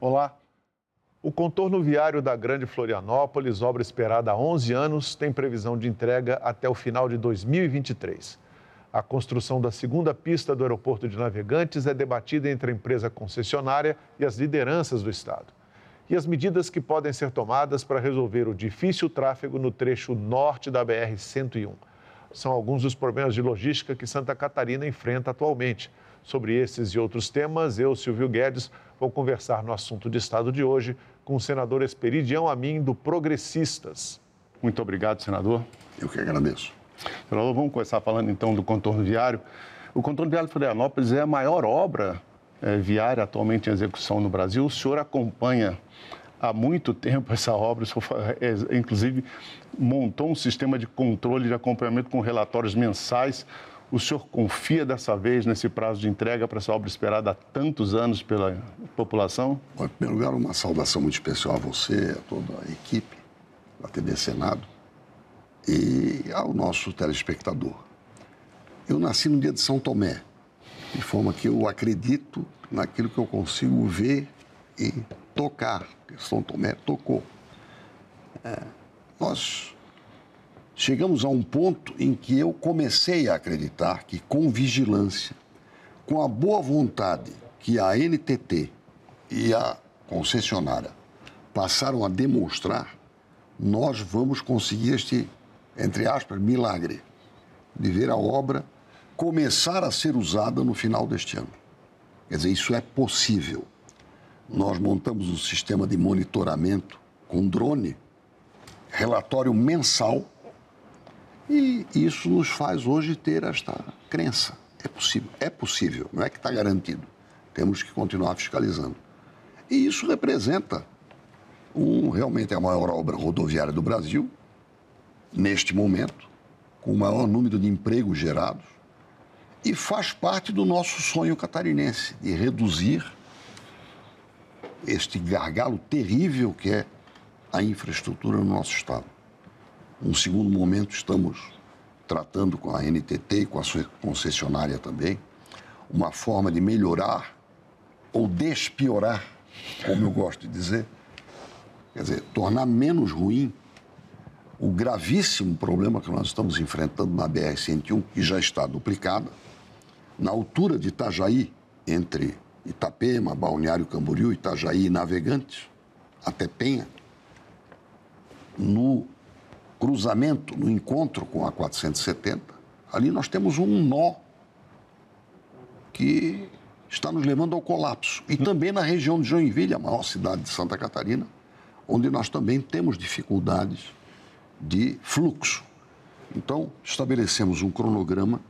Olá. O contorno viário da Grande Florianópolis, obra esperada há 11 anos, tem previsão de entrega até o final de 2023. A construção da segunda pista do aeroporto de Navegantes é debatida entre a empresa concessionária e as lideranças do Estado. E as medidas que podem ser tomadas para resolver o difícil tráfego no trecho norte da BR-101. São alguns dos problemas de logística que Santa Catarina enfrenta atualmente. Sobre esses e outros temas, eu, Silvio Guedes, vou conversar no assunto de Estado de hoje com o senador Esperidião Amin, do Progressistas. Muito obrigado, senador. Eu que agradeço. Senador, vamos começar falando então do contorno viário. O contorno viário de Florianópolis é a maior obra é, viária atualmente em execução no Brasil. O senhor acompanha há muito tempo essa obra, o senhor, é, inclusive montou um sistema de controle de acompanhamento com relatórios mensais. O senhor confia dessa vez nesse prazo de entrega para essa obra esperada há tantos anos pela população? Bom, em primeiro lugar, uma saudação muito especial a você, a toda a equipe da TV Senado e ao nosso telespectador. Eu nasci no dia de São Tomé, de forma que eu acredito naquilo que eu consigo ver e tocar. São Tomé tocou. É, nós chegamos a um ponto em que eu comecei a acreditar que, com vigilância, com a boa vontade que a NTT e a concessionária passaram a demonstrar, nós vamos conseguir este, entre aspas, milagre de ver a obra começar a ser usada no final deste ano. Quer dizer, isso é possível. Nós montamos um sistema de monitoramento com drone, relatório mensal e isso nos faz hoje ter esta crença. É possível, é possível, não é que está garantido. Temos que continuar fiscalizando. E isso representa um, realmente a maior obra rodoviária do Brasil, neste momento, com o maior número de empregos gerados, e faz parte do nosso sonho catarinense de reduzir este gargalo terrível que é a infraestrutura no nosso Estado. Um segundo momento, estamos tratando com a NTT e com a sua concessionária também, uma forma de melhorar ou despiorar, como eu gosto de dizer, quer dizer, tornar menos ruim o gravíssimo problema que nós estamos enfrentando na BR-101, que já está duplicada, na altura de Itajaí, entre Itapema, Balneário Camboriú, Itajaí e Navegantes, até Penha, no cruzamento, no encontro com a 470, ali nós temos um nó que está nos levando ao colapso. E também na região de Joinville, a maior cidade de Santa Catarina, onde nós também temos dificuldades de fluxo. Então, estabelecemos um cronograma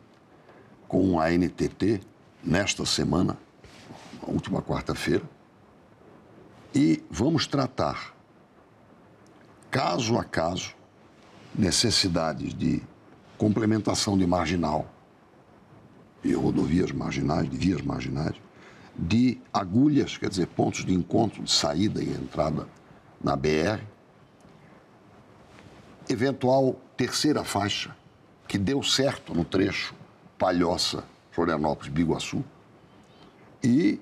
com a NTT nesta semana, a última quarta-feira, e vamos tratar, caso a caso, necessidades de complementação de marginal, de rodovias marginais, de vias marginais, de agulhas, quer dizer, pontos de encontro, de saída e entrada na BR, eventual terceira faixa, que deu certo no trecho Palhoça, Florianópolis, Biguaçu, e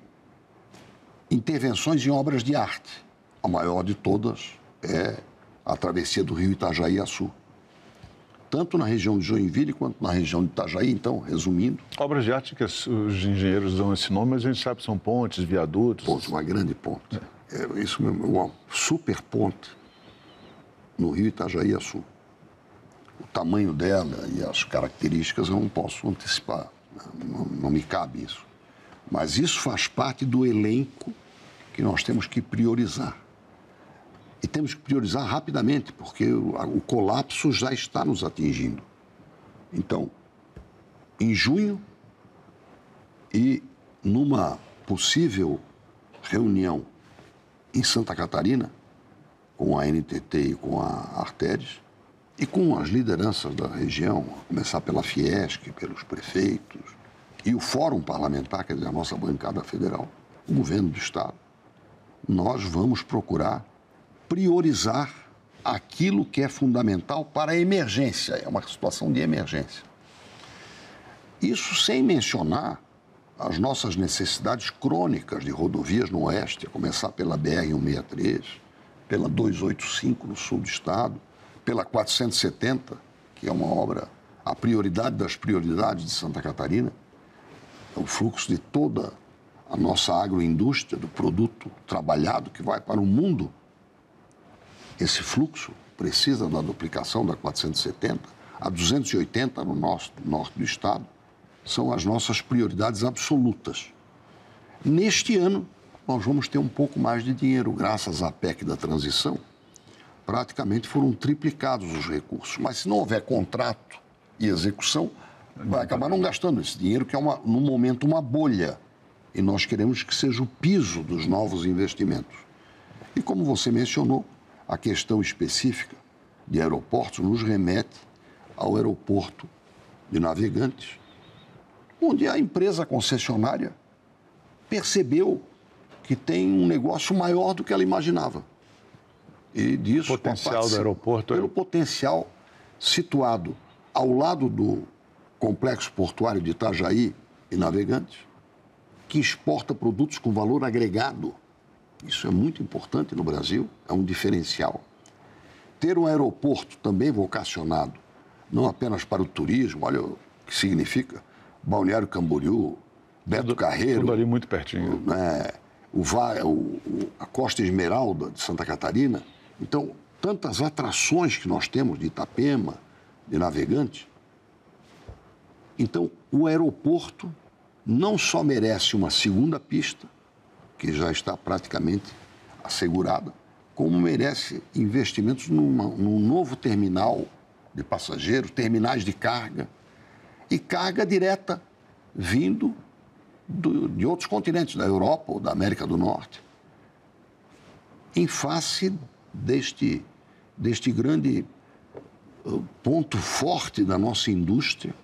intervenções em obras de arte. A maior de todas é a travessia do rio Itajaí a Sul tanto na região de Joinville quanto na região de Itajaí, então, resumindo. Obras de arte que os engenheiros dão esse nome, mas a gente sabe que são pontes, viadutos. Pontes, uma grande ponte. É. é isso mesmo, uma super ponte no rio Itajaí a Sul. O tamanho dela e as características eu não posso antecipar, né? não, não me cabe isso. Mas isso faz parte do elenco que nós temos que priorizar. E temos que priorizar rapidamente, porque o, o colapso já está nos atingindo. Então, em junho e numa possível reunião em Santa Catarina, com a NTT e com a Arteres, e com as lideranças da região, a começar pela Fiesc, pelos prefeitos, e o Fórum Parlamentar, quer dizer, a nossa bancada federal, o governo do Estado, nós vamos procurar priorizar aquilo que é fundamental para a emergência, é uma situação de emergência. Isso sem mencionar as nossas necessidades crônicas de rodovias no Oeste, a começar pela BR-163, pela 285 no sul do estado, pela 470, que é uma obra, a prioridade das prioridades de Santa Catarina, o fluxo de toda a nossa agroindústria, do produto trabalhado que vai para o mundo. Esse fluxo precisa da duplicação da 470, a 280 no nosso, norte do estado, são as nossas prioridades absolutas. Neste ano, nós vamos ter um pouco mais de dinheiro, graças à PEC da transição. Praticamente foram triplicados os recursos. Mas se não houver contrato e execução, vai acabar não gastando esse dinheiro, que é, uma, no momento, uma bolha. E nós queremos que seja o piso dos novos investimentos. E como você mencionou, a questão específica de aeroportos nos remete ao aeroporto de Navegantes, onde a empresa concessionária percebeu que tem um negócio maior do que ela imaginava. E disso, o potencial do aeroporto. É pelo potencial situado ao lado do complexo portuário de Itajaí e Navegantes, que exporta produtos com valor agregado. Isso é muito importante no Brasil, é um diferencial. Ter um aeroporto também vocacionado, não apenas para o turismo, olha o que significa Balneário Camboriú, Beto tudo, Carreiro. Tudo ali muito pertinho. Né, o, o, a Costa Esmeralda de Santa Catarina. Então, tantas atrações que nós temos de Itapema, de Navegante. Então, o aeroporto não só merece uma segunda pista, que já está praticamente assegurada, como merece investimentos numa, num novo terminal de passageiros, terminais de carga e carga direta vindo do, de outros continentes, da Europa ou da América do Norte, em face deste, deste grande uh, ponto forte da nossa indústria,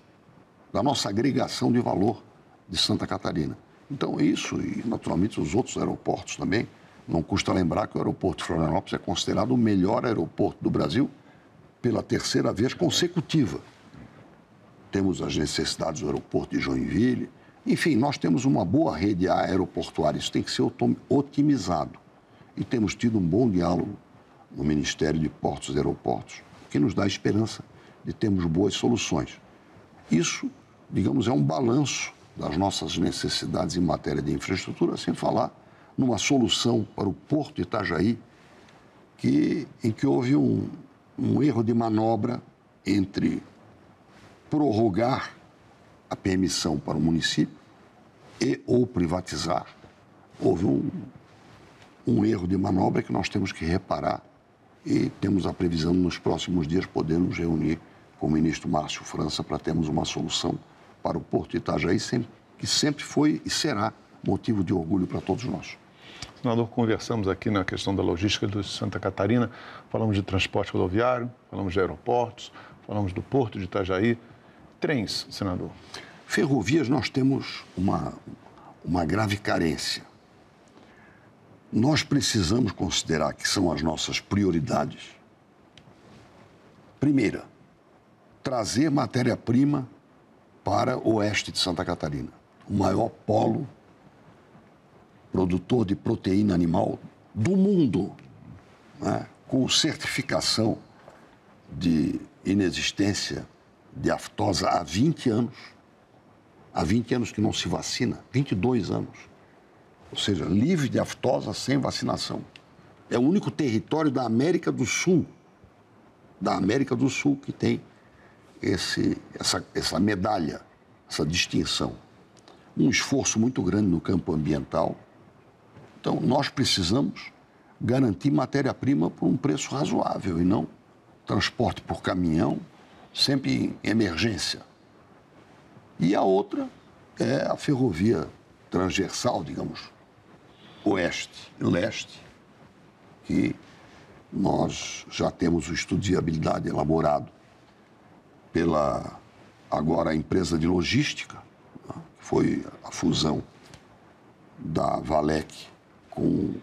da nossa agregação de valor de Santa Catarina. Então, isso e, naturalmente, os outros aeroportos também. Não custa lembrar que o aeroporto de Florianópolis é considerado o melhor aeroporto do Brasil pela terceira vez consecutiva. Temos as necessidades do aeroporto de Joinville, enfim, nós temos uma boa rede aeroportuária, isso tem que ser otimizado. E temos tido um bom diálogo no Ministério de Portos e Aeroportos, que nos dá esperança de termos boas soluções. Isso, digamos, é um balanço das nossas necessidades em matéria de infraestrutura, sem falar numa solução para o Porto Itajaí, que, em que houve um, um erro de manobra entre prorrogar a permissão para o município e ou privatizar, houve um, um erro de manobra que nós temos que reparar e temos a previsão nos próximos dias poder nos reunir com o ministro Márcio França para termos uma solução para o Porto de Itajaí, que sempre foi e será motivo de orgulho para todos nós. Senador, conversamos aqui na questão da logística de Santa Catarina, falamos de transporte rodoviário, falamos de aeroportos, falamos do Porto de Itajaí, Trens, senador. Ferrovias, nós temos uma, uma grave carência. Nós precisamos considerar que são as nossas prioridades. Primeira, trazer matéria-prima para o oeste de Santa Catarina, o maior polo produtor de proteína animal do mundo, né? com certificação de inexistência de aftosa há 20 anos. Há 20 anos que não se vacina, 22 anos. Ou seja, livre de aftosa sem vacinação. É o único território da América do Sul, da América do Sul, que tem esse, essa, essa medalha, essa distinção. Um esforço muito grande no campo ambiental. Então, nós precisamos garantir matéria-prima por um preço razoável e não transporte por caminhão, sempre em emergência. E a outra é a ferrovia transversal, digamos, oeste e leste, que nós já temos o estudo de viabilidade elaborado pela agora a empresa de logística, né, que foi a fusão da Valec com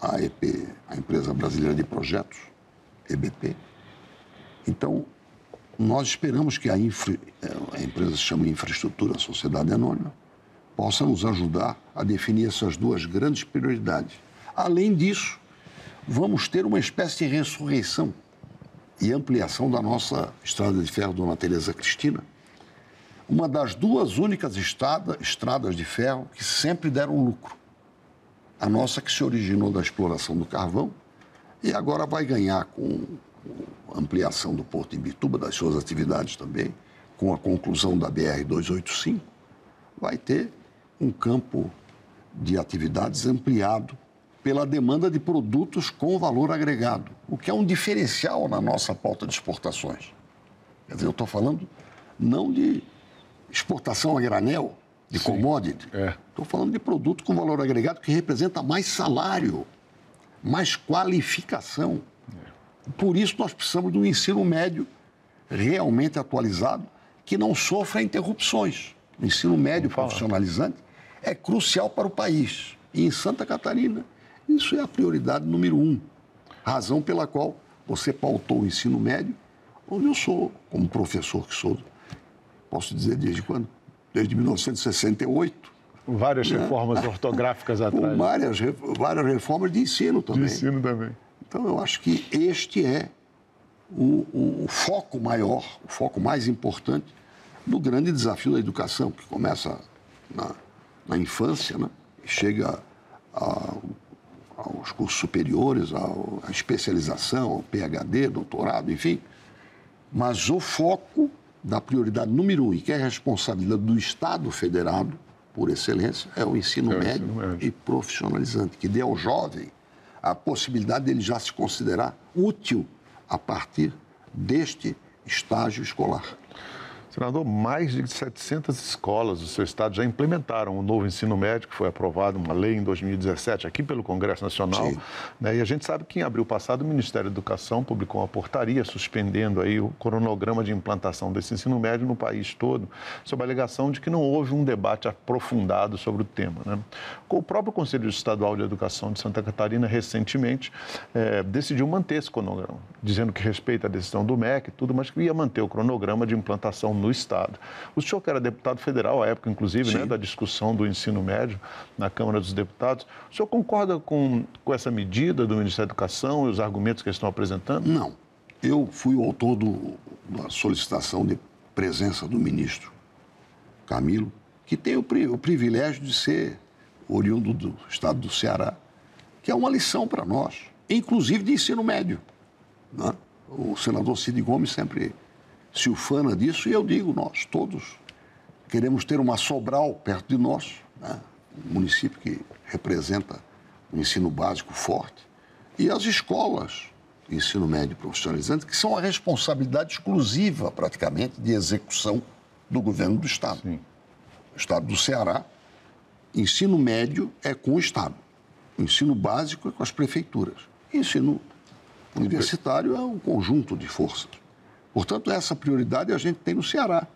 a EP, a empresa brasileira de projetos, EBP. Então, nós esperamos que a, infra, a empresa se chame Infraestrutura Sociedade Anônima, possa nos ajudar a definir essas duas grandes prioridades. Além disso, vamos ter uma espécie de ressurreição e ampliação da nossa estrada de ferro Dona Teresa Cristina, uma das duas únicas estrada, estradas de ferro que sempre deram lucro. A nossa que se originou da exploração do carvão e agora vai ganhar com a ampliação do Porto em Bituba, das suas atividades também, com a conclusão da BR-285, vai ter um campo de atividades ampliado pela demanda de produtos com valor agregado, o que é um diferencial na nossa pauta de exportações. Quer dizer, eu estou falando não de exportação a granel, de Sim, commodity. Estou é. falando de produto com valor agregado que representa mais salário, mais qualificação. É. Por isso, nós precisamos de um ensino médio realmente atualizado que não sofra interrupções. O ensino médio profissionalizante é crucial para o país. E em Santa Catarina, isso é a prioridade número um. Razão pela qual você pautou o ensino médio, onde eu sou, como professor que sou, posso dizer desde quando? Desde 1968. Várias né? reformas ortográficas atrás. Várias, várias reformas de ensino também. De ensino também. Então, eu acho que este é o, o, o foco maior, o foco mais importante do grande desafio da educação, que começa na, na infância, né? chega a, aos cursos superiores, à especialização, ao PhD, doutorado, enfim. Mas o foco da prioridade número um, e que é a responsabilidade do Estado federado, por excelência, é o ensino, é médio, ensino médio e profissionalizante, que dê ao jovem a possibilidade dele já se considerar útil a partir deste estágio escolar. Senador, mais de 700 escolas do seu estado já implementaram o novo ensino médio, que foi aprovado uma lei em 2017 aqui pelo Congresso Nacional. Né? E a gente sabe que em abril passado o Ministério da Educação publicou uma portaria suspendendo aí o cronograma de implantação desse ensino médio no país todo, sob a alegação de que não houve um debate aprofundado sobre o tema. Né? O próprio Conselho Estadual de Educação de Santa Catarina, recentemente, é, decidiu manter esse cronograma, dizendo que respeita a decisão do MEC e tudo, mas que ia manter o cronograma de implantação no Estado. O senhor, que era deputado federal, à época, inclusive, né, da discussão do ensino médio na Câmara dos Deputados, o senhor concorda com, com essa medida do Ministério da Educação e os argumentos que eles estão apresentando? Não. Eu fui o autor do, da solicitação de presença do ministro Camilo, que tem o, o privilégio de ser oriundo do estado do Ceará, que é uma lição para nós, inclusive de ensino médio. Né? O senador Cid Gomes sempre se ufana disso e eu digo, nós todos queremos ter uma Sobral perto de nós, né? um município que representa um ensino básico forte, e as escolas de ensino médio profissionalizante, que são a responsabilidade exclusiva, praticamente, de execução do governo do Estado. Sim. O Estado do Ceará, ensino médio é com o Estado, o ensino básico é com as prefeituras, ensino universitário é um conjunto de forças. Portanto, essa prioridade a gente tem no Ceará.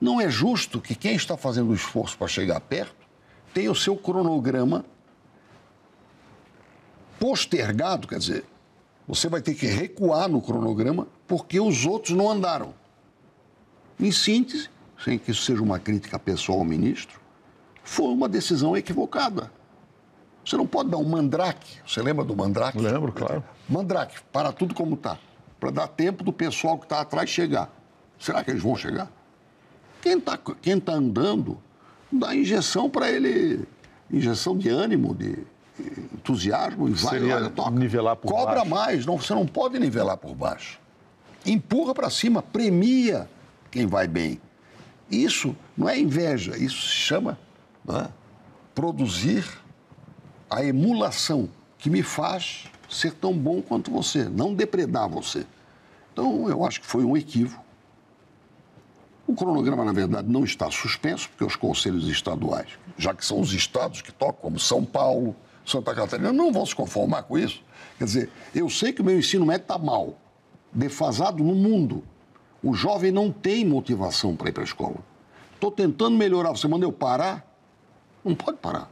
Não é justo que quem está fazendo o esforço para chegar perto tenha o seu cronograma postergado, quer dizer, você vai ter que recuar no cronograma porque os outros não andaram. Em síntese, sem que isso seja uma crítica pessoal ao ministro, foi uma decisão equivocada. Você não pode dar um mandrake. Você lembra do mandrake? Lembro, claro. Mandrake, para tudo como está para dar tempo do pessoal que está atrás chegar. Será que eles vão chegar? Quem está quem tá andando, dá injeção para ele, injeção de ânimo, de entusiasmo, e vai, Seria toca. nivelar por Cobra baixo. mais, não, você não pode nivelar por baixo. Empurra para cima, premia quem vai bem. Isso não é inveja, isso se chama é? produzir a emulação que me faz ser tão bom quanto você, não depredar você. Então, eu acho que foi um equívoco. O cronograma, na verdade, não está suspenso, porque os conselhos estaduais, já que são os estados que tocam, como São Paulo, Santa Catarina, não vão se conformar com isso. Quer dizer, eu sei que o meu ensino médio está mal, defasado no mundo. O jovem não tem motivação para ir para a escola. Estou tentando melhorar. Você manda eu parar? Não pode parar.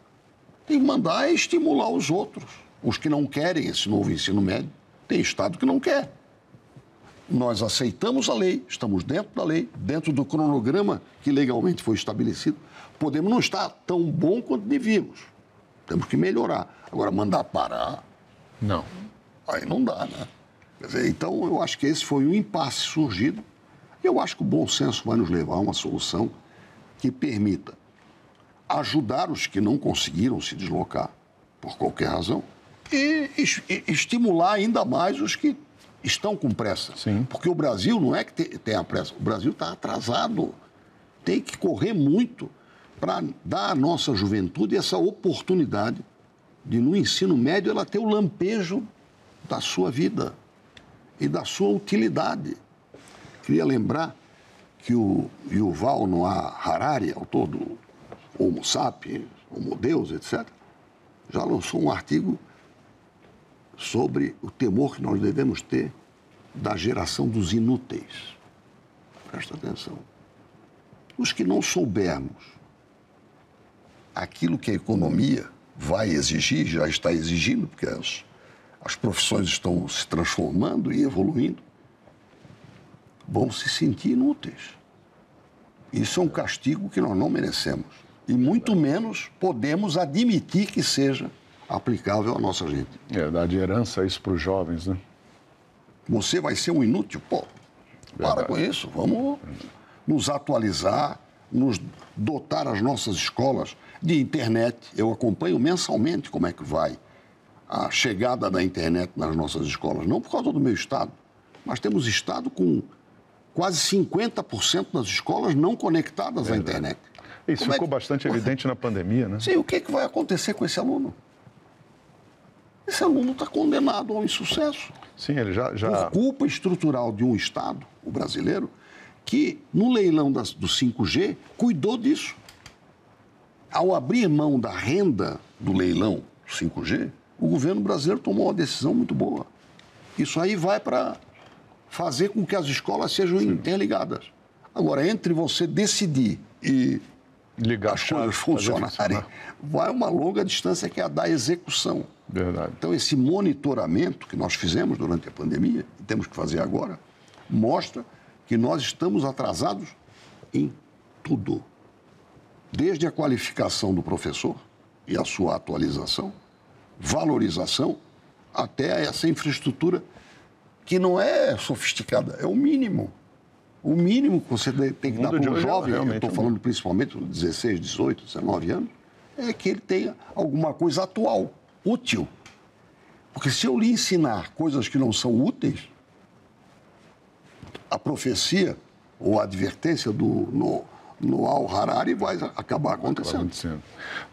Tem que mandar estimular os outros, os que não querem esse novo ensino médio. Tem estado que não quer. Nós aceitamos a lei, estamos dentro da lei, dentro do cronograma que legalmente foi estabelecido. Podemos não estar tão bom quanto devíamos. Temos que melhorar. Agora, mandar parar. Não. Aí não dá, né? Dizer, então, eu acho que esse foi um impasse surgido. Eu acho que o bom senso vai nos levar a uma solução que permita ajudar os que não conseguiram se deslocar, por qualquer razão, e, e estimular ainda mais os que estão com pressa. Sim. Porque o Brasil não é que tem a pressa, o Brasil está atrasado. Tem que correr muito para dar à nossa juventude essa oportunidade de, no ensino médio, ela ter o lampejo da sua vida e da sua utilidade. Queria lembrar que o Yuval Noah Harari, autor do Homo sapiens, Homo Deus, etc., já lançou um artigo sobre o temor que nós devemos ter da geração dos inúteis. Presta atenção. Os que não soubermos aquilo que a economia vai exigir, já está exigindo, porque as, as profissões estão se transformando e evoluindo, vão se sentir inúteis. Isso é um castigo que nós não merecemos. E muito menos podemos admitir que seja aplicável à nossa gente. É, dar de herança isso para os jovens, né? Você vai ser um inútil? Pô, Verdade. para com isso. Vamos nos atualizar, nos dotar as nossas escolas de internet. Eu acompanho mensalmente como é que vai a chegada da internet nas nossas escolas. Não por causa do meu estado, mas temos estado com quase 50% das escolas não conectadas Verdade. à internet. Isso como ficou é que... bastante evidente na pandemia, né? Sim, o que, é que vai acontecer com esse aluno? Esse aluno está condenado ao insucesso. Sim, ele já, já. Por culpa estrutural de um Estado, o brasileiro, que no leilão das, do 5G cuidou disso. Ao abrir mão da renda do leilão 5G, o governo brasileiro tomou uma decisão muito boa. Isso aí vai para fazer com que as escolas sejam Sim. interligadas. Agora, entre você decidir e Ligar as coisas funcionarem, vai uma longa distância que é a da execução. Verdade. Então, esse monitoramento que nós fizemos durante a pandemia, e temos que fazer agora, mostra que nós estamos atrasados em tudo. Desde a qualificação do professor e a sua atualização, valorização, até essa infraestrutura que não é sofisticada, é o mínimo. O mínimo que você tem que dar para um é jovem, eu estou falando principalmente de 16, 18, 19 anos, é que ele tenha alguma coisa atual útil. Porque se eu lhe ensinar coisas que não são úteis, a profecia ou a advertência do no, no Al-Harari vai acabar acontecendo. acontecendo.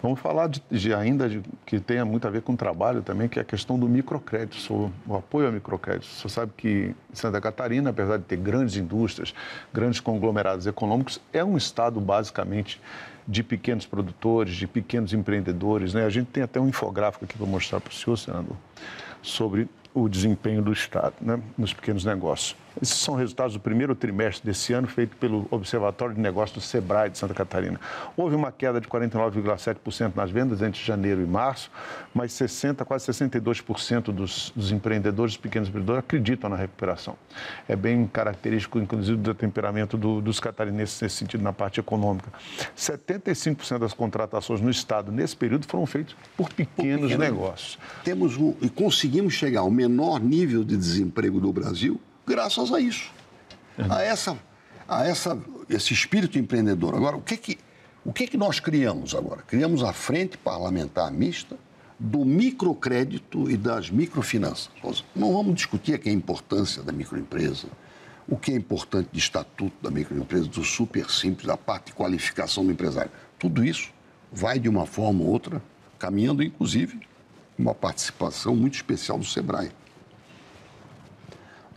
Vamos falar de, de, ainda de, que tenha muito a ver com o trabalho também, que é a questão do microcrédito, o apoio ao microcrédito. Você sabe que Santa Catarina, apesar de ter grandes indústrias, grandes conglomerados econômicos, é um estado basicamente de pequenos produtores, de pequenos empreendedores. Né? A gente tem até um infográfico aqui para mostrar para o senhor, senador, sobre o desempenho do Estado né, nos pequenos negócios. Esses são resultados do primeiro trimestre desse ano, feito pelo Observatório de Negócios do SEBRAE de Santa Catarina. Houve uma queda de 49,7% nas vendas entre janeiro e março, mas 60, quase 62% dos, dos empreendedores, dos pequenos empreendedores, acreditam na recuperação. É bem característico, inclusive, do temperamento do, dos catarinenses nesse sentido, na parte econômica. 75% das contratações no Estado nesse período foram feitas por pequenos por negócios. Temos um, e conseguimos chegar ao menor nível de desemprego do Brasil graças a isso, a essa, a essa, esse espírito empreendedor. Agora, o que que, o que que nós criamos agora? Criamos a frente parlamentar mista do microcrédito e das microfinanças. Não vamos discutir aqui a importância da microempresa, o que é importante de estatuto da microempresa, do super simples, da parte de qualificação do empresário. Tudo isso vai de uma forma ou outra, caminhando inclusive uma participação muito especial do SEBRAE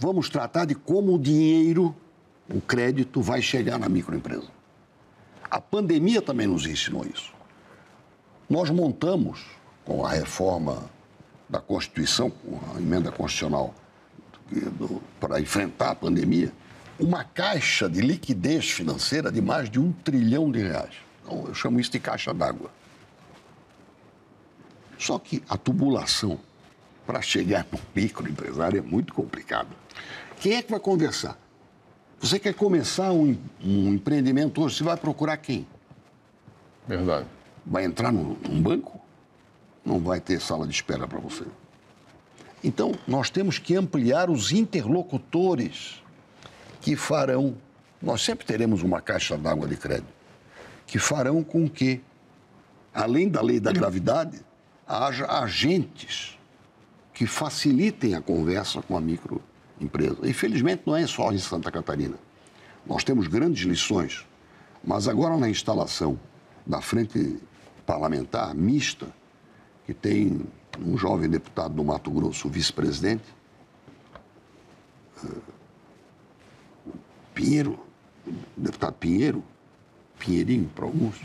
vamos tratar de como o dinheiro, o crédito, vai chegar na microempresa. A pandemia também nos ensinou isso. Nós montamos, com a reforma da Constituição, com a emenda constitucional para enfrentar a pandemia, uma caixa de liquidez financeira de mais de um trilhão de reais. Então, eu chamo isso de caixa d'água. Só que a tubulação para chegar no microempresário é muito complicada. Quem é que vai conversar? Você quer começar um, um empreendimento hoje, você vai procurar quem? Verdade. Vai entrar num, num banco? Não vai ter sala de espera para você. Então, nós temos que ampliar os interlocutores que farão. Nós sempre teremos uma caixa d'água de crédito, que farão com que, além da lei da gravidade, haja agentes que facilitem a conversa com a microempresa. Infelizmente, não é só em Santa Catarina. Nós temos grandes lições, mas agora na instalação da frente parlamentar mista, que tem um jovem deputado do Mato Grosso, vice-presidente, eh, Pinheiro, deputado Pinheiro, Pinheirinho para alguns,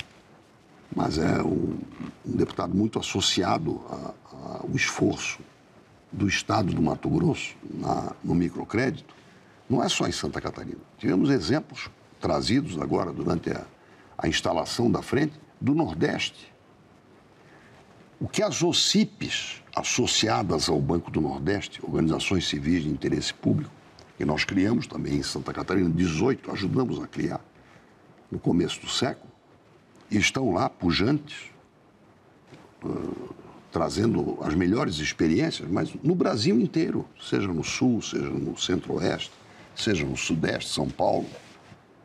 mas é um, um deputado muito associado ao esforço do Estado do Mato Grosso na, no microcrédito, não é só em Santa Catarina. Tivemos exemplos trazidos agora durante a, a instalação da frente do Nordeste. O que as OCIPs, associadas ao Banco do Nordeste, organizações civis de interesse público, que nós criamos também em Santa Catarina, 18, ajudamos a criar no começo do século, estão lá pujantes, trazendo as melhores experiências, mas no Brasil inteiro, seja no Sul, seja no Centro-Oeste, seja no Sudeste, São Paulo,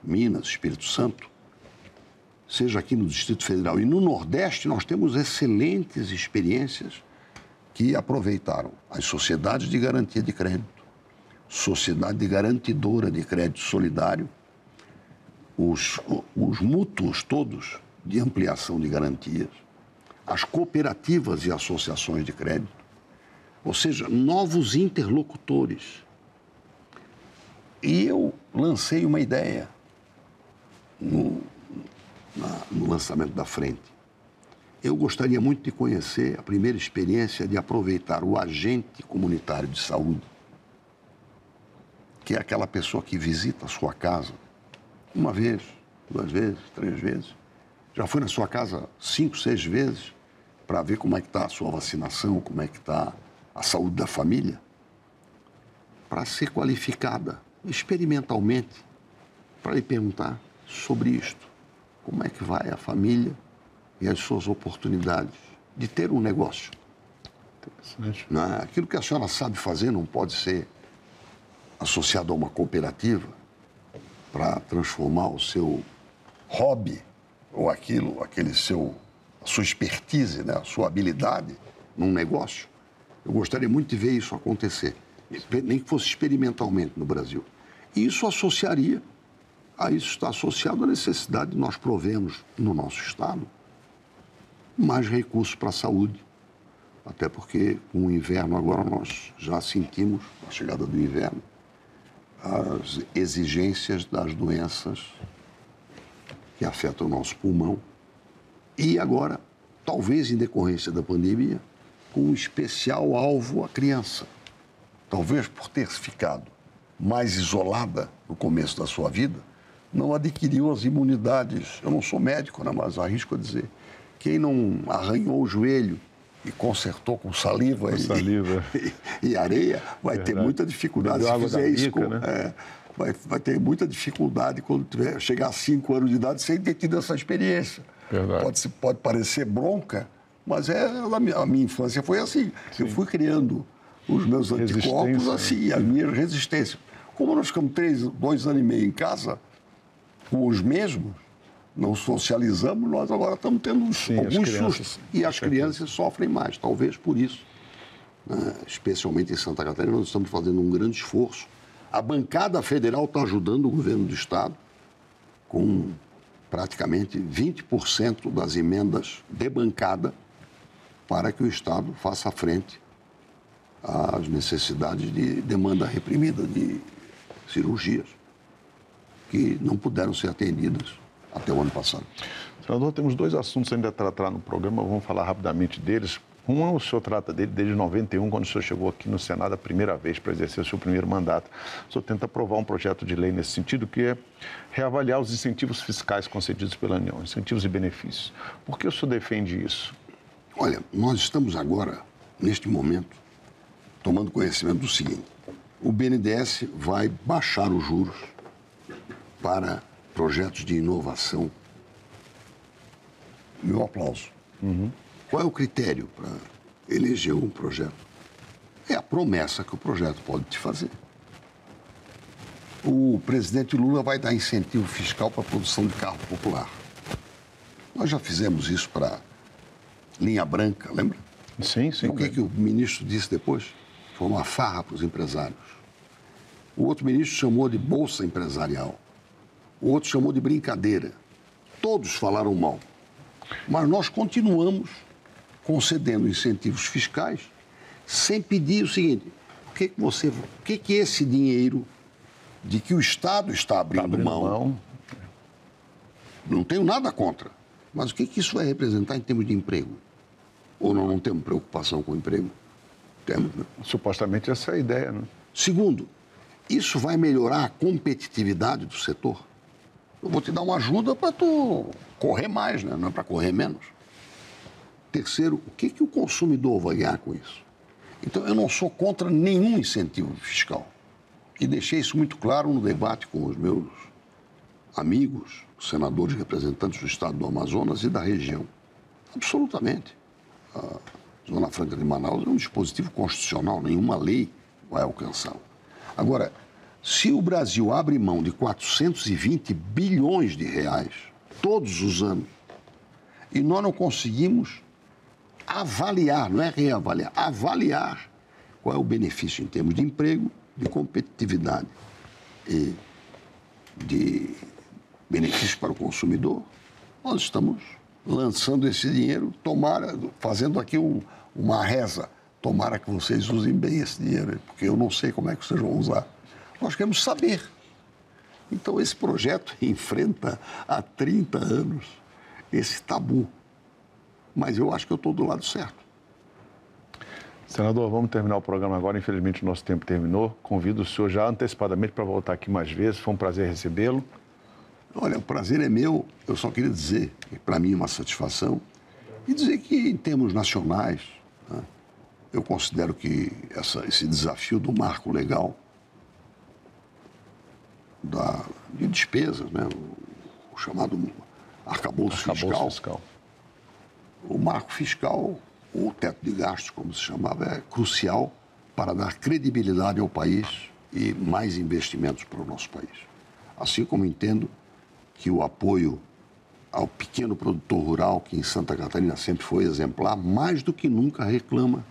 Minas, Espírito Santo, seja aqui no Distrito Federal. E no Nordeste, nós temos excelentes experiências que aproveitaram as sociedades de garantia de crédito, sociedade de garantidora de crédito solidário, os, os mútuos todos de ampliação de garantias, as cooperativas e associações de crédito, ou seja, novos interlocutores. E eu lancei uma ideia no, na, no lançamento da frente. Eu gostaria muito de conhecer a primeira experiência de aproveitar o agente comunitário de saúde, que é aquela pessoa que visita a sua casa uma vez, duas vezes, três vezes. Já foi na sua casa cinco, seis vezes para ver como é que está a sua vacinação, como é que está a saúde da família, para ser qualificada experimentalmente, para lhe perguntar sobre isto. Como é que vai a família e as suas oportunidades de ter um negócio? Interessante. É? Aquilo que a senhora sabe fazer não pode ser associado a uma cooperativa para transformar o seu hobby ou aquilo, aquele seu sua expertise, né, a sua habilidade num negócio. Eu gostaria muito de ver isso acontecer, nem que fosse experimentalmente no Brasil. E isso associaria, a isso está associado a necessidade de nós provermos no nosso Estado mais recursos para a saúde. Até porque com o inverno agora nós já sentimos, a chegada do inverno, as exigências das doenças que afetam o nosso pulmão e agora, talvez em decorrência da pandemia, com um especial alvo a criança. Talvez por ter ficado mais isolada no começo da sua vida, não adquiriu as imunidades. Eu não sou médico, né, mas arrisco a dizer. Quem não arranhou o joelho e consertou com saliva, com e, saliva. E, e, areia, vai Verdade. ter muita dificuldade se fizer isso. com, né? é, vai, vai ter muita dificuldade quando tiver, chegar a 5 anos de idade sem ter tido essa experiência. Pode, pode parecer bronca, mas é, a, minha, infância foi assim. Sim. Eu fui criando os meus anticorpos assim, a minha resistência. Como nós ficamos três, dois anos e meio em casa, com os mesmos, não socializamos, nós agora estamos tendo Sim, alguns sustos. E as crianças sofrem mais, talvez por isso. Né? Especialmente em Santa Catarina, nós estamos fazendo um grande esforço. A bancada federal está ajudando o governo do Estado com praticamente 20% das emendas de bancada para que o Estado faça frente às necessidades de demanda reprimida de cirurgias que não puderam ser atendidas até o ano passado. Senador, temos dois assuntos ainda a tratar no programa, vamos falar rapidamente deles. Um, o senhor trata dele desde 91, quando o senhor chegou aqui no Senado a primeira vez para exercer o seu primeiro mandato. O senhor tenta aprovar um projeto de lei nesse sentido, que é reavaliar os incentivos fiscais concedidos pela União, incentivos e benefícios. Por que o senhor defende isso? Olha, nós estamos agora, neste momento, tomando conhecimento do seguinte: o BNDES vai baixar os juros para projetos de inovação. Meu aplauso. Uhum. Qual é o critério para eleger um projeto? É a promessa que o projeto pode te fazer. O presidente Lula vai dar incentivo fiscal para a produção de carro popular. Nós já fizemos isso para linha branca, lembra? Sim, sim. O que, que o ministro disse depois? Foi uma farra para os empresários. O outro ministro chamou de bolsa empresarial. O outro chamou de brincadeira. Todos falaram mal. Mas nós continuamos concedendo incentivos fiscais sem pedir o seguinte: o que, que você, o que, que esse dinheiro de que o Estado está abrindo, está abrindo mão, mão, não tenho nada contra, mas o que, que isso vai representar em termos de emprego? Ou nós não temos preocupação com o emprego? Temos, né? Supostamente essa é a ideia, né? Segundo, isso vai melhorar a competitividade do setor? Eu vou te dar uma ajuda para tu correr mais, né? não é para correr menos. Terceiro, o que, que o consumidor vai ganhar com isso? Então, eu não sou contra nenhum incentivo fiscal. E deixei isso muito claro no debate com os meus amigos, senadores representantes do estado do Amazonas e da região. Absolutamente. A Zona Franca de Manaus é um dispositivo constitucional, nenhuma lei vai alcançá-lo. Agora, se o Brasil abre mão de 420 bilhões de reais todos os anos e nós não conseguimos avaliar, não é reavaliar, avaliar qual é o benefício em termos de emprego, de competitividade e de benefício para o consumidor, nós estamos lançando esse dinheiro, tomara, fazendo aqui um, uma reza, tomara que vocês usem bem esse dinheiro, porque eu não sei como é que vocês vão usar. Nós queremos saber. Então, esse projeto enfrenta há 30 anos esse tabu. Mas eu acho que eu estou do lado certo. Senador, vamos terminar o programa agora. Infelizmente, o nosso tempo terminou. Convido o senhor já antecipadamente para voltar aqui mais vezes. Foi um prazer recebê-lo. Olha, o prazer é meu. Eu só queria dizer que, para mim, é uma satisfação. E dizer que, em termos nacionais, né, eu considero que essa, esse desafio do marco legal da, de despesas, né? o, o chamado arcabouço, arcabouço fiscal. fiscal. O marco fiscal, o teto de gastos, como se chamava, é crucial para dar credibilidade ao país e mais investimentos para o nosso país. Assim como entendo que o apoio ao pequeno produtor rural, que em Santa Catarina sempre foi exemplar, mais do que nunca reclama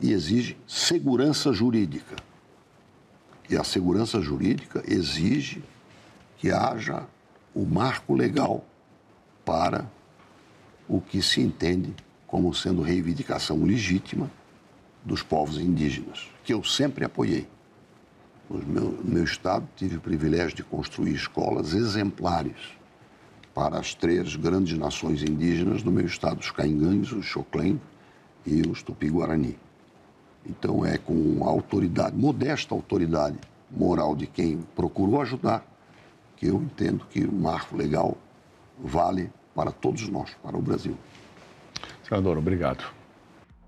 e exige segurança jurídica. E a segurança jurídica exige que haja o marco legal para o que se entende como sendo reivindicação legítima dos povos indígenas, que eu sempre apoiei. No meu, no meu estado, tive o privilégio de construir escolas exemplares para as três grandes nações indígenas do meu estado, os caingangues, os xoclém e os tupi-guarani. Então é com a autoridade, modesta autoridade moral de quem procurou ajudar, que eu entendo que o marco legal vale para todos nós, para o Brasil. Senador, obrigado.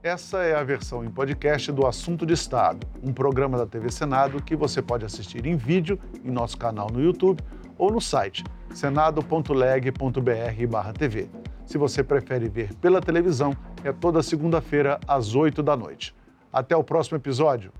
Essa é a versão em podcast do Assunto de Estado, um programa da TV Senado que você pode assistir em vídeo em nosso canal no YouTube ou no site senado.leg.br/tv. Se você prefere ver pela televisão, é toda segunda-feira às 8 da noite. Até o próximo episódio.